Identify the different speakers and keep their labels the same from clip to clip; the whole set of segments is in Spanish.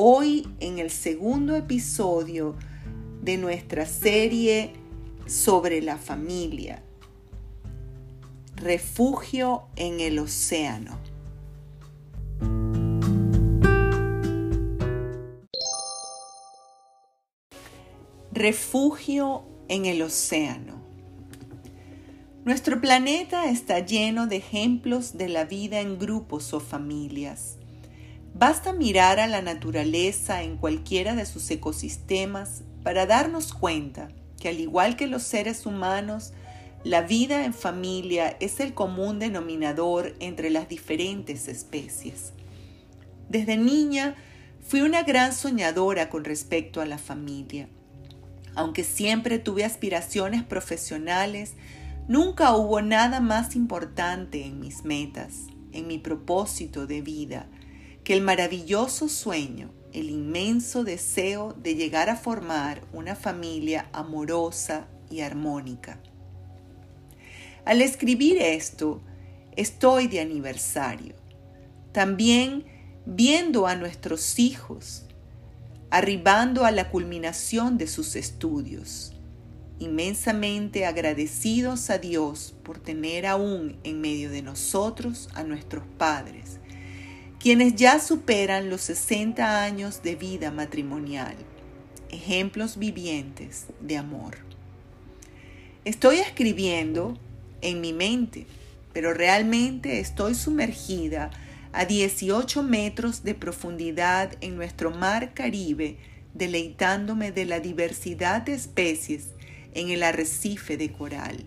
Speaker 1: hoy en el segundo episodio de nuestra serie sobre la familia. Refugio en el océano. Refugio en el océano. Nuestro planeta está lleno de ejemplos de la vida en grupos o familias. Basta mirar a la naturaleza en cualquiera de sus ecosistemas para darnos cuenta que al igual que los seres humanos, la vida en familia es el común denominador entre las diferentes especies. Desde niña fui una gran soñadora con respecto a la familia. Aunque siempre tuve aspiraciones profesionales, nunca hubo nada más importante en mis metas, en mi propósito de vida, que el maravilloso sueño, el inmenso deseo de llegar a formar una familia amorosa y armónica. Al escribir esto, estoy de aniversario. También viendo a nuestros hijos arribando a la culminación de sus estudios, inmensamente agradecidos a Dios por tener aún en medio de nosotros a nuestros padres quienes ya superan los 60 años de vida matrimonial, ejemplos vivientes de amor. Estoy escribiendo en mi mente, pero realmente estoy sumergida a 18 metros de profundidad en nuestro mar Caribe, deleitándome de la diversidad de especies en el arrecife de coral.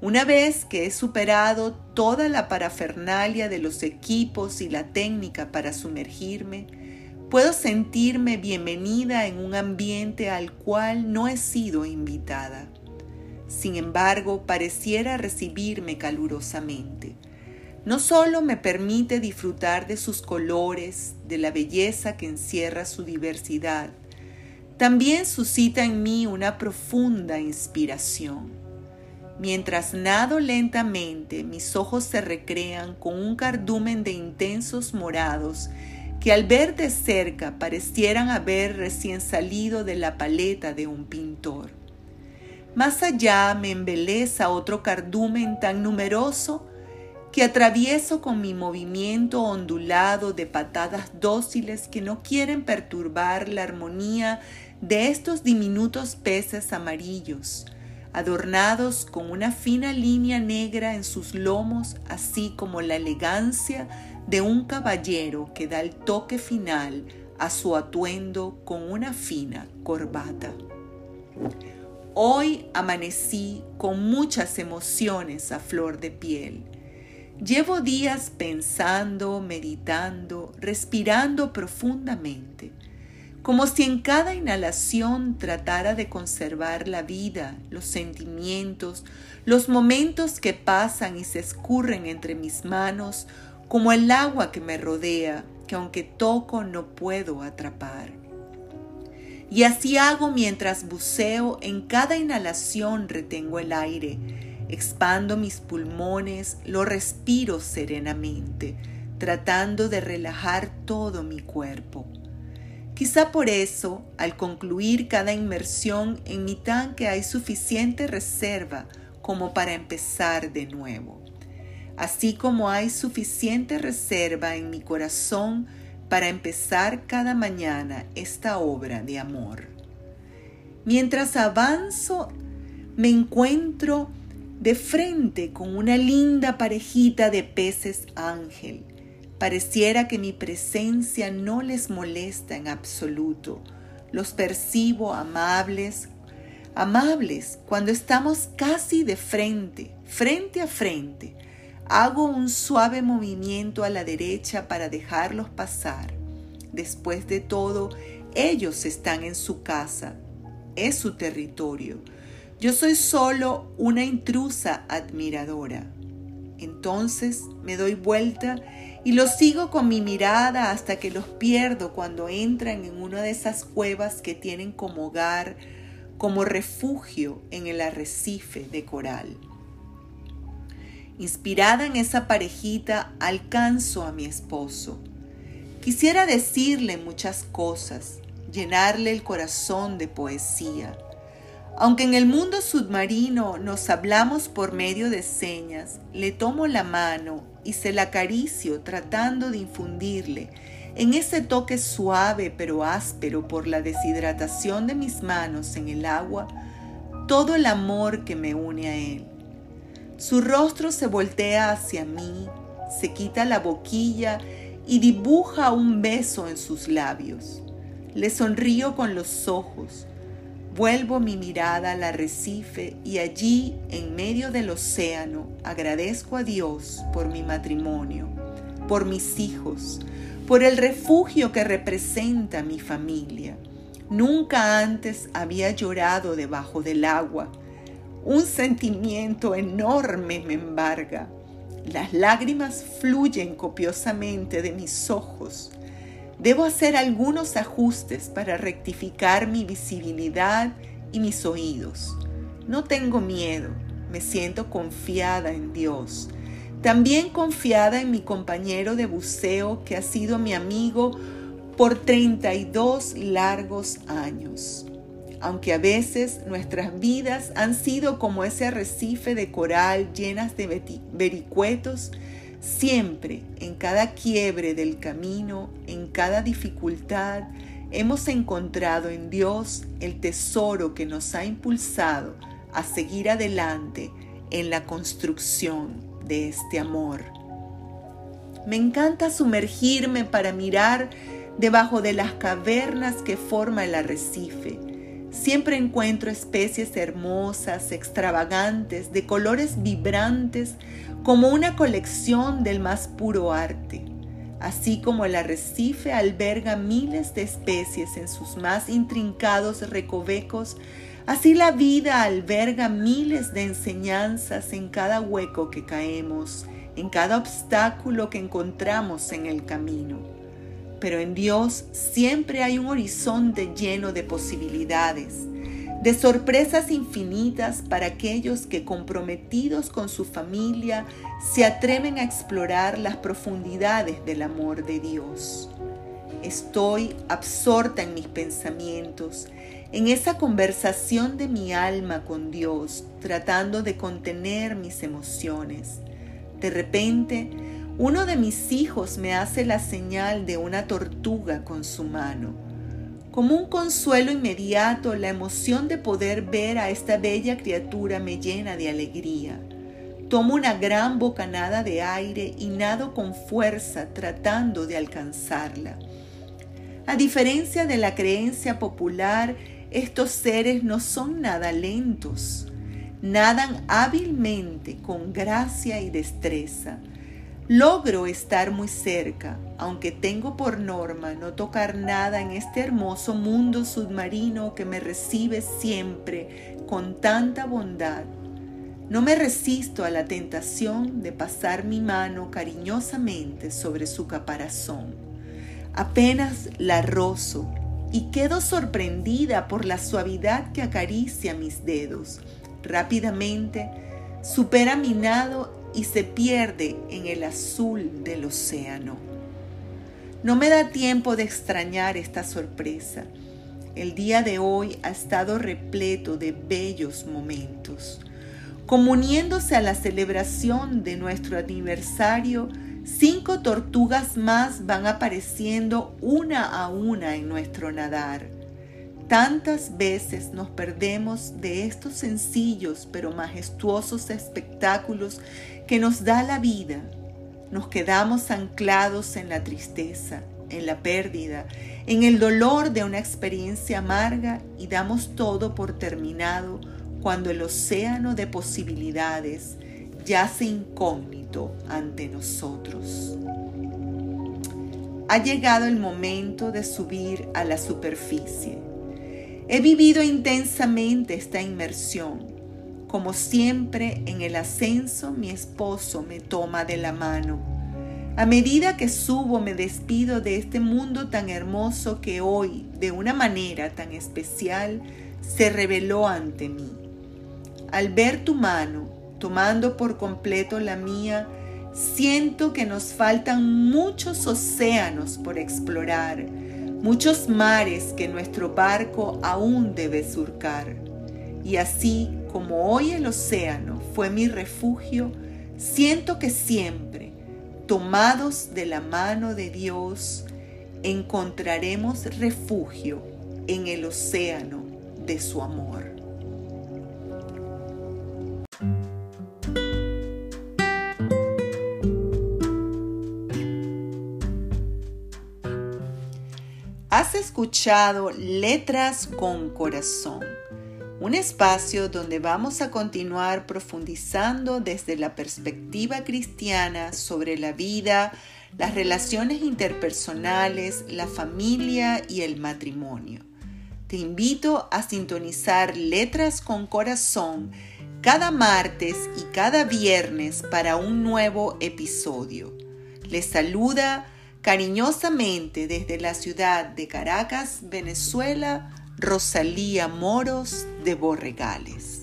Speaker 1: Una vez que he superado toda la parafernalia de los equipos y la técnica para sumergirme, puedo sentirme bienvenida en un ambiente al cual no he sido invitada. Sin embargo, pareciera recibirme calurosamente. No solo me permite disfrutar de sus colores, de la belleza que encierra su diversidad, también suscita en mí una profunda inspiración. Mientras nado lentamente, mis ojos se recrean con un cardumen de intensos morados que al ver de cerca parecieran haber recién salido de la paleta de un pintor. Más allá me embeleza otro cardumen tan numeroso que atravieso con mi movimiento ondulado de patadas dóciles que no quieren perturbar la armonía de estos diminutos peces amarillos, adornados con una fina línea negra en sus lomos, así como la elegancia de un caballero que da el toque final a su atuendo con una fina corbata. Hoy amanecí con muchas emociones a flor de piel. Llevo días pensando, meditando, respirando profundamente como si en cada inhalación tratara de conservar la vida, los sentimientos, los momentos que pasan y se escurren entre mis manos, como el agua que me rodea, que aunque toco no puedo atrapar. Y así hago mientras buceo, en cada inhalación retengo el aire, expando mis pulmones, lo respiro serenamente, tratando de relajar todo mi cuerpo. Quizá por eso, al concluir cada inmersión en mi tanque hay suficiente reserva como para empezar de nuevo, así como hay suficiente reserva en mi corazón para empezar cada mañana esta obra de amor. Mientras avanzo, me encuentro de frente con una linda parejita de peces ángel Pareciera que mi presencia no les molesta en absoluto. Los percibo amables, amables cuando estamos casi de frente, frente a frente. Hago un suave movimiento a la derecha para dejarlos pasar Después de todo, ellos están en su casa, es su territorio. Yo soy solo una intrusa admiradora. Entonces me doy vuelta y los sigo con mi mirada hasta que los pierdo cuando entran en una de esas cuevas que tienen como hogar, como refugio en el arrecife de coral. Inspirada en esa parejita, alcanzo a mi esposo. Quisiera decirle muchas cosas, llenarle el corazón de poesía aunque en el mundo submarino nos hablamos por medio de señas, le tomo la mano y se la acaricio tratando de infundirle en ese toque suave pero áspero por la deshidratación de mis manos en el agua, todo el amor que me une a él. Su rostro se voltea hacia mí, se quita la boquilla y dibuja un beso en sus labios. Le sonrío con los ojos, Vuelvo mi mirada al arrecife y allí, en medio del océano, agradezco a Dios por mi matrimonio, por mis hijos, por el refugio que representa mi familia. Nunca antes había llorado debajo del agua. Un sentimiento enorme me embarga. Las lágrimas fluyen copiosamente de mis ojos. Debo hacer algunos ajustes para rectificar mi visibilidad y mis oídos. No tengo miedo, me siento confiada en Dios. También confiada en mi compañero de buceo que ha sido mi amigo por 32 largos años. Aunque a veces nuestras vidas han sido como ese arrecife de coral llenas de vericuetos, Siempre, en cada quiebre del camino, en cada dificultad, hemos encontrado en Dios el tesoro que nos ha impulsado a seguir adelante en la construcción de este amor. Me encanta sumergirme para mirar debajo de las cavernas que forma el arrecife. Siempre encuentro especies hermosas, extravagantes, de colores vibrantes, como una colección del más puro arte. Así como el arrecife alberga miles de especies en sus más intrincados recovecos, así la vida alberga miles de enseñanzas en cada hueco que caemos, en cada obstáculo que encontramos en el camino. Pero en Dios siempre hay un horizonte lleno de posibilidades de sorpresas infinitas para aquellos que comprometidos con su familia se atreven a explorar las profundidades del amor de Dios. Estoy absorta en mis pensamientos, en esa conversación de mi alma con Dios, tratando de contener mis emociones. De repente, uno de mis hijos me hace la señal de una tortuga con su mano como un consuelo inmediato, la emoción de poder ver a esta bella criatura me llena de alegría. Tomo una gran bocanada de aire y nado con fuerza tratando de alcanzarla. A diferencia de la creencia popular, estos seres no son nada lentos. Nadan hábilmente, con gracia y destreza Logro estar muy cerca, aunque tengo por norma no tocar nada en este hermoso mundo submarino que me recibe siempre con tanta bondad. No me resisto a la tentación de pasar mi mano cariñosamente sobre su caparazón. Apenas la rozo y quedo sorprendida por la suavidad que acaricia mis dedos. Rápidamente supera mi nado y se pierde en el azul del océano. No me da tiempo de extrañar esta sorpresa. El día de hoy ha estado repleto de bellos momentos. Como uniéndose a la celebración de nuestro aniversario, cinco tortugas más van apareciendo una a una en nuestro nadar. Tantas veces nos perdemos de estos sencillos pero majestuosos espectáculos que nos da la vida. Nos quedamos anclados en la tristeza, en la pérdida, en el dolor de una experiencia amarga y damos todo por terminado cuando el océano de posibilidades yace incógnito ante nosotros. ha llegado el momento de subir a la superficie. He vivido intensamente esta inmersión. Como siempre, en el ascenso mi esposo me toma de la mano. A medida que subo me despido de este mundo tan hermoso que hoy, de una manera tan especial, se reveló ante mí. Al ver tu mano, tomando por completo la mía, siento que nos faltan muchos océanos por explorar, muchos mares que nuestro barco aún debe surcar. Y así como hoy el océano fue mi refugio, siento que siempre, tomados de la mano de Dios, encontraremos refugio en el océano de su amor. Has escuchado Letras con Corazón, un espacio donde vamos a continuar profundizando desde la perspectiva cristiana sobre la vida, las relaciones interpersonales, la familia y el matrimonio. Te invito a sintonizar Letras con Corazón cada martes y cada viernes para un nuevo episodio. Les saluda Cariñosamente desde la ciudad de Caracas, Venezuela, Rosalía Moros de Borregales.